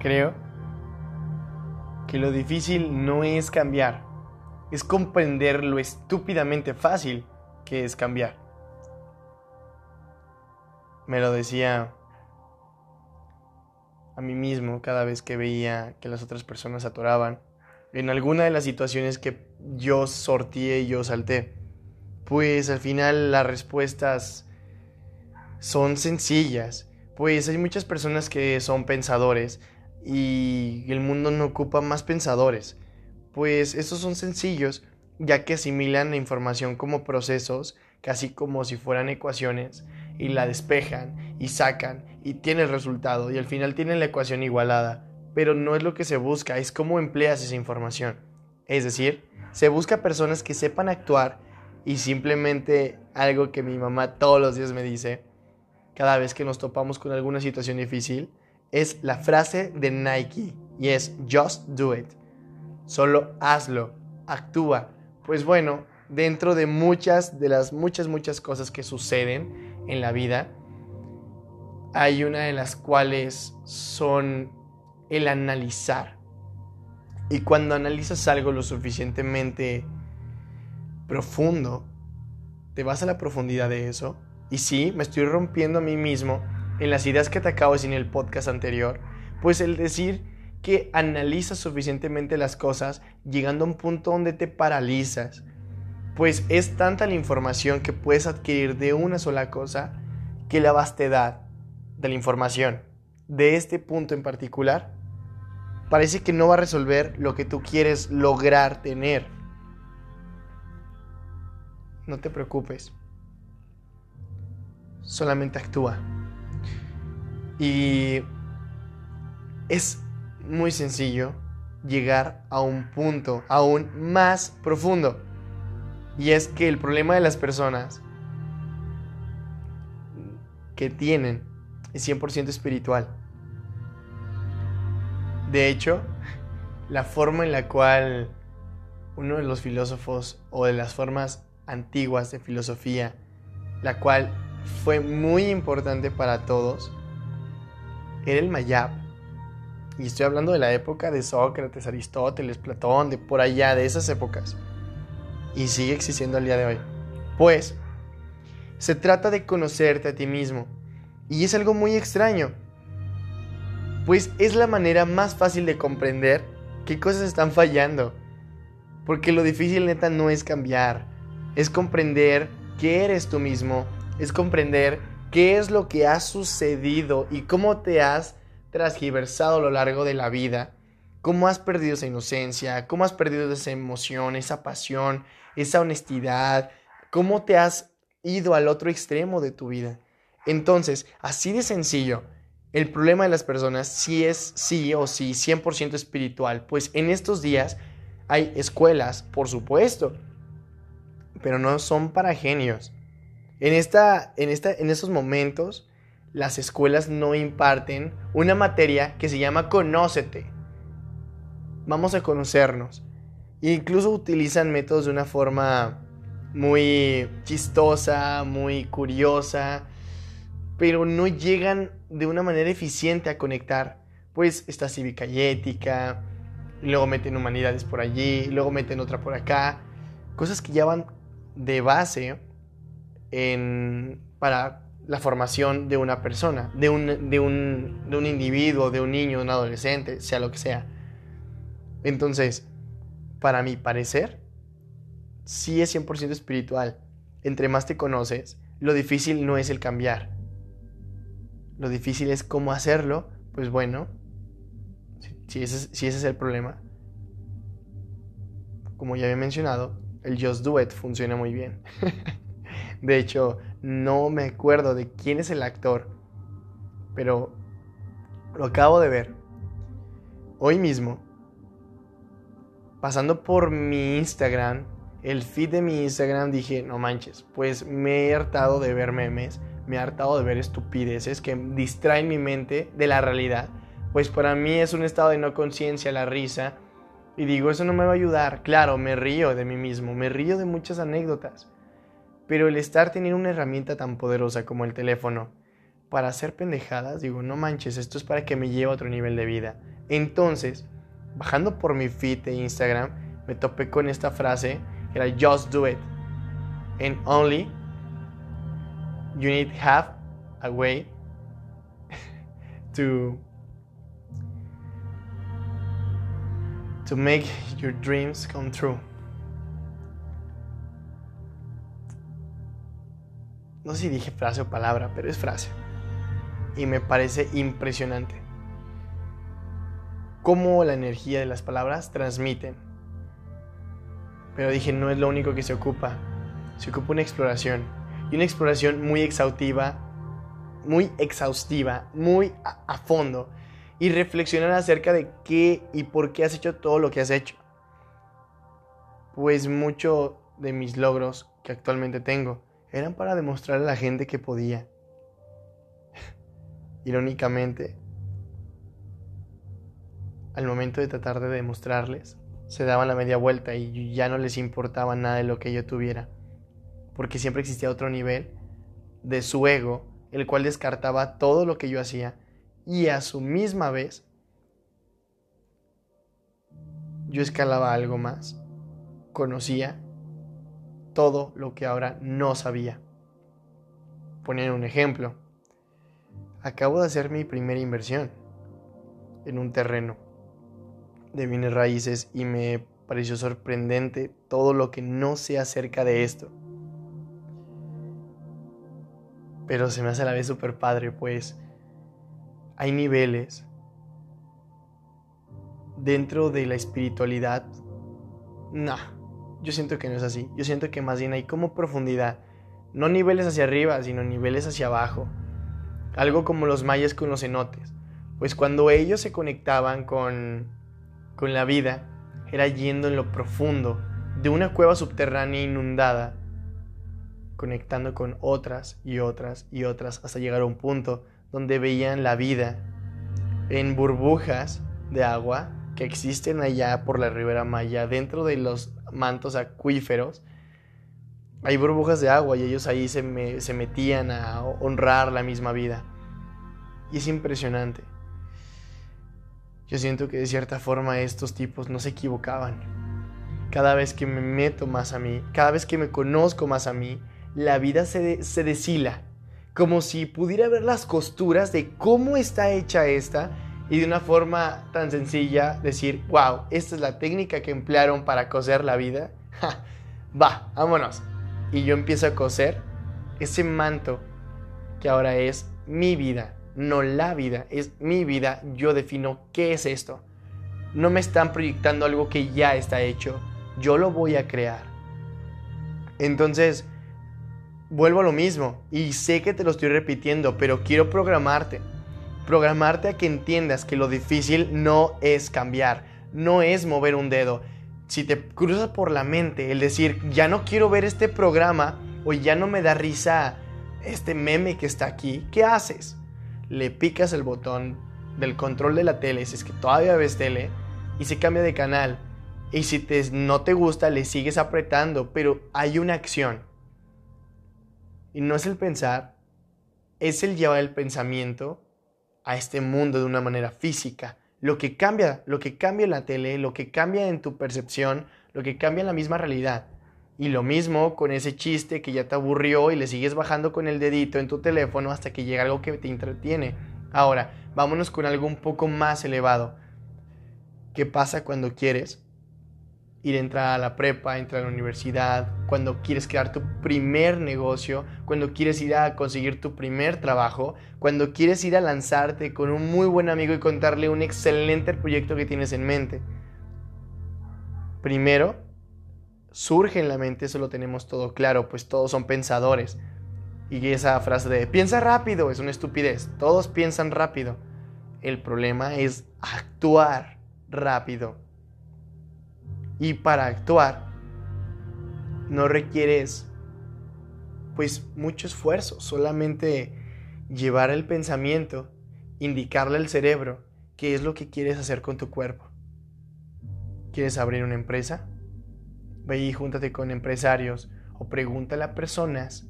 Creo que lo difícil no es cambiar, es comprender lo estúpidamente fácil que es cambiar. Me lo decía a mí mismo cada vez que veía que las otras personas atoraban en alguna de las situaciones que yo sorteé y yo salté. Pues al final las respuestas son sencillas, pues hay muchas personas que son pensadores y el mundo no ocupa más pensadores, pues estos son sencillos ya que asimilan la información como procesos, casi como si fueran ecuaciones, y la despejan y sacan y tienen el resultado y al final tienen la ecuación igualada, pero no es lo que se busca, es cómo empleas esa información. Es decir, se busca personas que sepan actuar y simplemente algo que mi mamá todos los días me dice, cada vez que nos topamos con alguna situación difícil, es la frase de Nike y es just do it. Solo hazlo, actúa. Pues bueno, dentro de muchas de las muchas muchas cosas que suceden en la vida, hay una de las cuales son el analizar. Y cuando analizas algo lo suficientemente profundo, te vas a la profundidad de eso. Y sí, me estoy rompiendo a mí mismo en las ideas que te acabo de decir en el podcast anterior. Pues el decir que analizas suficientemente las cosas, llegando a un punto donde te paralizas. Pues es tanta la información que puedes adquirir de una sola cosa que la vastedad de la información de este punto en particular parece que no va a resolver lo que tú quieres lograr tener. No te preocupes. Solamente actúa. Y es muy sencillo llegar a un punto aún más profundo. Y es que el problema de las personas que tienen es 100% espiritual. De hecho, la forma en la cual uno de los filósofos o de las formas antiguas de filosofía, la cual fue muy importante para todos, era el Mayab. Y estoy hablando de la época de Sócrates, Aristóteles, Platón, de por allá, de esas épocas. Y sigue existiendo al día de hoy. Pues, se trata de conocerte a ti mismo. Y es algo muy extraño, pues es la manera más fácil de comprender qué cosas están fallando. Porque lo difícil neta no es cambiar, es comprender qué eres tú mismo, es comprender qué es lo que ha sucedido y cómo te has transgiversado a lo largo de la vida, cómo has perdido esa inocencia, cómo has perdido esa emoción, esa pasión, esa honestidad, cómo te has ido al otro extremo de tu vida. Entonces, así de sencillo, el problema de las personas sí es sí o sí 100% espiritual, pues en estos días hay escuelas, por supuesto, pero no son para genios. En, esta, en, esta, en estos momentos, las escuelas no imparten una materia que se llama Conócete. Vamos a conocernos. E incluso utilizan métodos de una forma muy chistosa, muy curiosa, pero no llegan de una manera eficiente a conectar. Pues está cívica y ética, luego meten humanidades por allí, luego meten otra por acá. Cosas que ya van de base para la formación de una persona, de un, de, un, de un individuo, de un niño, de un adolescente, sea lo que sea. Entonces, para mi parecer, sí es 100% espiritual. Entre más te conoces, lo difícil no es el cambiar, lo difícil es cómo hacerlo, pues bueno, si, ese, si ese es el problema, como ya había mencionado, el Just Do It funciona muy bien. de hecho, no me acuerdo de quién es el actor, pero lo acabo de ver. Hoy mismo, pasando por mi Instagram, el feed de mi Instagram, dije, no manches, pues me he hartado de ver memes me he hartado de ver estupideces que distraen mi mente de la realidad. Pues para mí es un estado de no conciencia la risa. Y digo, eso no me va a ayudar. Claro, me río de mí mismo, me río de muchas anécdotas. Pero el estar teniendo una herramienta tan poderosa como el teléfono para hacer pendejadas, digo, no manches, esto es para que me lleve a otro nivel de vida. Entonces, bajando por mi feed de Instagram, me topé con esta frase, que era just do it. And only you need have a way to to make your dreams come true. No sé si dije frase o palabra, pero es frase. Y me parece impresionante cómo la energía de las palabras transmiten. Pero dije, no es lo único que se ocupa. Se ocupa una exploración. Y una exploración muy exhaustiva, muy exhaustiva, muy a, a fondo. Y reflexionar acerca de qué y por qué has hecho todo lo que has hecho. Pues mucho de mis logros que actualmente tengo eran para demostrarle a la gente que podía. Irónicamente, al momento de tratar de demostrarles, se daban la media vuelta y ya no les importaba nada de lo que yo tuviera, porque siempre existía otro nivel de su ego, el cual descartaba todo lo que yo hacía y a su misma vez yo escalaba algo más, conocía todo lo que ahora no sabía. Poner un ejemplo. Acabo de hacer mi primera inversión en un terreno de bienes raíces y me pareció sorprendente todo lo que no sé acerca de esto. Pero se me hace a la vez súper padre, pues hay niveles dentro de la espiritualidad. Nah, yo siento que no es así. Yo siento que más bien hay como profundidad. No niveles hacia arriba, sino niveles hacia abajo. Algo como los mayas con los cenotes. Pues cuando ellos se conectaban con, con la vida, era yendo en lo profundo de una cueva subterránea inundada, conectando con otras y otras y otras hasta llegar a un punto donde veían la vida en burbujas de agua que existen allá por la ribera Maya, dentro de los mantos acuíferos, hay burbujas de agua y ellos ahí se, se metían a honrar la misma vida. Y es impresionante. Yo siento que de cierta forma estos tipos no se equivocaban. Cada vez que me meto más a mí, cada vez que me conozco más a mí, la vida se, se deshila. Como si pudiera ver las costuras de cómo está hecha esta y de una forma tan sencilla decir, wow, esta es la técnica que emplearon para coser la vida. va, vámonos. Y yo empiezo a coser ese manto que ahora es mi vida, no la vida, es mi vida. Yo defino qué es esto. No me están proyectando algo que ya está hecho. Yo lo voy a crear. Entonces, vuelvo a lo mismo. Y sé que te lo estoy repitiendo, pero quiero programarte programarte a que entiendas que lo difícil no es cambiar, no es mover un dedo. Si te cruzas por la mente el decir, ya no quiero ver este programa o ya no me da risa este meme que está aquí, ¿qué haces? Le picas el botón del control de la tele, si es que todavía ves tele, y se cambia de canal. Y si te, no te gusta, le sigues apretando, pero hay una acción. Y no es el pensar, es el llevar el pensamiento a este mundo de una manera física. Lo que cambia, lo que cambia en la tele, lo que cambia en tu percepción, lo que cambia en la misma realidad. Y lo mismo con ese chiste que ya te aburrió y le sigues bajando con el dedito en tu teléfono hasta que llega algo que te entretiene. Ahora, vámonos con algo un poco más elevado. ¿Qué pasa cuando quieres ir a entrar a la prepa, entrar a la universidad, cuando quieres crear tu primer negocio, cuando quieres ir a conseguir tu primer trabajo, cuando quieres ir a lanzarte con un muy buen amigo y contarle un excelente proyecto que tienes en mente. Primero, surge en la mente, eso lo tenemos todo claro, pues todos son pensadores. Y esa frase de piensa rápido es una estupidez, todos piensan rápido. El problema es actuar rápido y para actuar no requieres pues mucho esfuerzo, solamente llevar el pensamiento, indicarle al cerebro qué es lo que quieres hacer con tu cuerpo. ¿Quieres abrir una empresa? Ve y júntate con empresarios o pregúntale a personas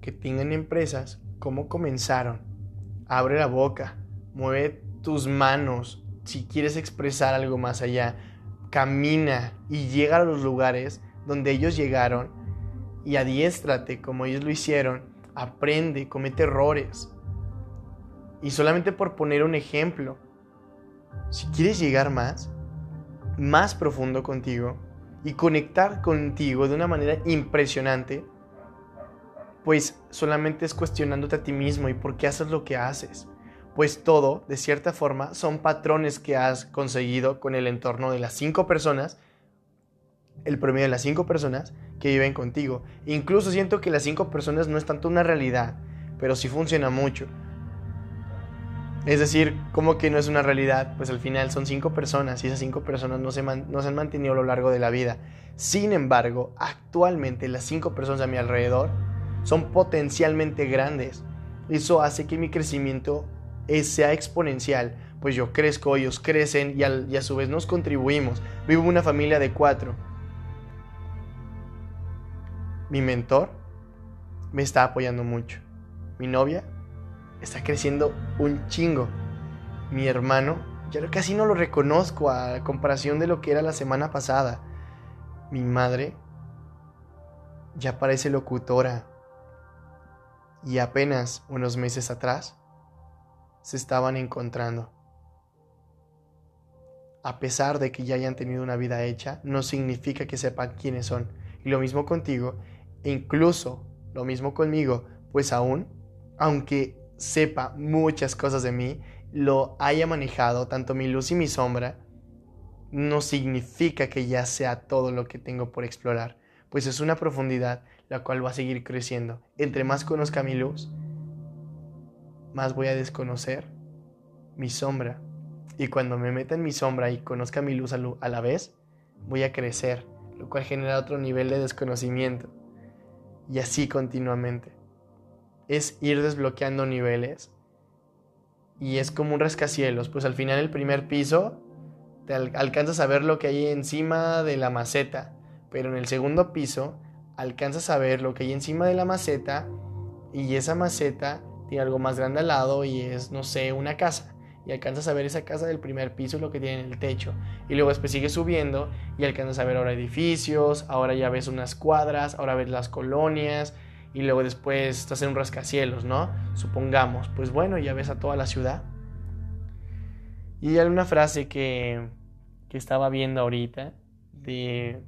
que tengan empresas cómo comenzaron. Abre la boca, mueve tus manos si quieres expresar algo más allá. Camina y llega a los lugares donde ellos llegaron y adiéstrate como ellos lo hicieron. Aprende, comete errores. Y solamente por poner un ejemplo, si quieres llegar más, más profundo contigo y conectar contigo de una manera impresionante, pues solamente es cuestionándote a ti mismo y por qué haces lo que haces. Pues todo, de cierta forma, son patrones que has conseguido con el entorno de las cinco personas, el promedio de las cinco personas que viven contigo. Incluso siento que las cinco personas no es tanto una realidad, pero sí funciona mucho. Es decir, como que no es una realidad, pues al final son cinco personas y esas cinco personas no se, no se han mantenido a lo largo de la vida. Sin embargo, actualmente las cinco personas a mi alrededor son potencialmente grandes. Eso hace que mi crecimiento sea exponencial, pues yo crezco, ellos crecen y, a su vez nos contribuimos. Vivo una familia de cuatro. Mi mentor me está apoyando mucho. Mi novia está creciendo un chingo. Mi hermano, ya casi no lo reconozco a comparación de lo que era la semana pasada. Mi madre ya parece locutora. Y apenas unos meses atrás se estaban encontrando. A pesar de que ya hayan tenido una vida hecha, no significa que sepan quiénes son. Y lo mismo contigo, e incluso lo mismo conmigo, pues aún, aunque sepa muchas cosas de mí, lo haya manejado, tanto mi luz y mi sombra, no significa que ya sea todo lo que tengo por explorar, pues es una profundidad la cual va a seguir creciendo. Entre más conozca mi luz, más voy a desconocer mi sombra. Y cuando me meta en mi sombra y conozca mi luz a la vez, voy a crecer, lo cual genera otro nivel de desconocimiento. Y así continuamente es ir desbloqueando niveles. Y es como un rascacielos, pues al final el primer piso te alcanzas a ver lo que hay encima de la maceta, pero en el segundo piso alcanzas a ver lo que hay encima de la maceta y esa maceta tiene algo más grande al lado y es, no sé, una casa. Y alcanzas a ver esa casa del primer piso, lo que tiene en el techo. Y luego después sigues subiendo y alcanzas a ver ahora edificios, ahora ya ves unas cuadras, ahora ves las colonias, y luego después estás en un rascacielos, ¿no? Supongamos, pues bueno, ya ves a toda la ciudad. Y hay una frase que, que estaba viendo ahorita de,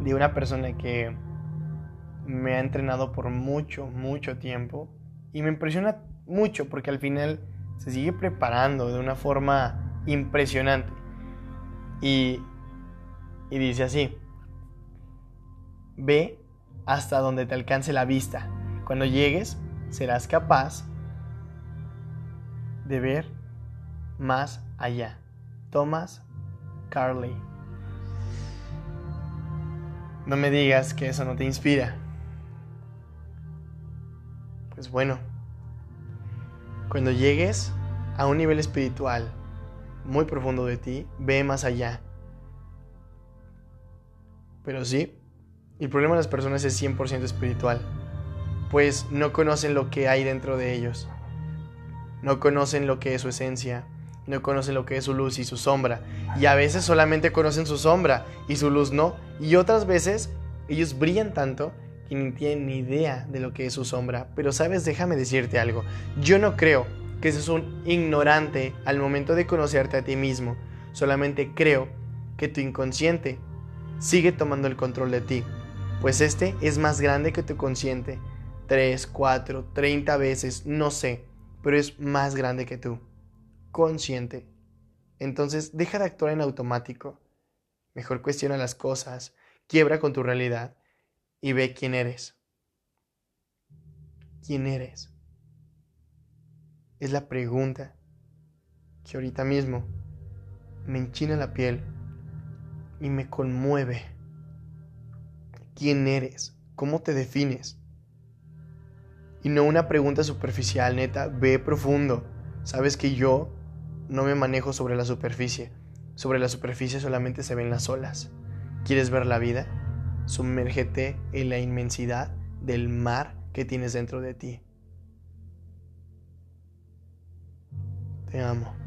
de una persona que me ha entrenado por mucho, mucho tiempo y me impresiona mucho porque al final se sigue preparando de una forma impresionante. Y, y dice así, ve hasta donde te alcance la vista. Cuando llegues, serás capaz de ver más allá. Thomas Carley. No me digas que eso no te inspira. Pues bueno, cuando llegues a un nivel espiritual muy profundo de ti, ve más allá. Pero sí, el problema de las personas es 100% espiritual, pues no conocen lo que hay dentro de ellos. No conocen lo que es su esencia, no conocen lo que es su luz y su sombra. Y a veces solamente conocen su sombra y su luz no. Y otras veces ellos brillan tanto que ni ni idea de lo que es su sombra. Pero sabes, déjame decirte algo. Yo no creo que seas un ignorante al momento de conocerte a ti mismo. Solamente creo que tu inconsciente sigue tomando el control de ti pues este es más grande que tu consciente. 3, 4, 30 veces, no sé, pero es más grande que tú. Consciente. Entonces deja de actuar en automático. Mejor cuestiona las cosas, quiebra con tu realidad y ve quién eres. ¿Quién eres? Es la pregunta que ahorita mismo me enchina la piel y me conmueve quién eres, cómo te defines. Y no una pregunta superficial, neta, ve profundo. Sabes que yo no me manejo sobre la superficie. Sobre la superficie solamente se ven las olas. ¿Quieres ver la vida? Sumérgete en la inmensidad del mar que tienes dentro de ti. Te amo.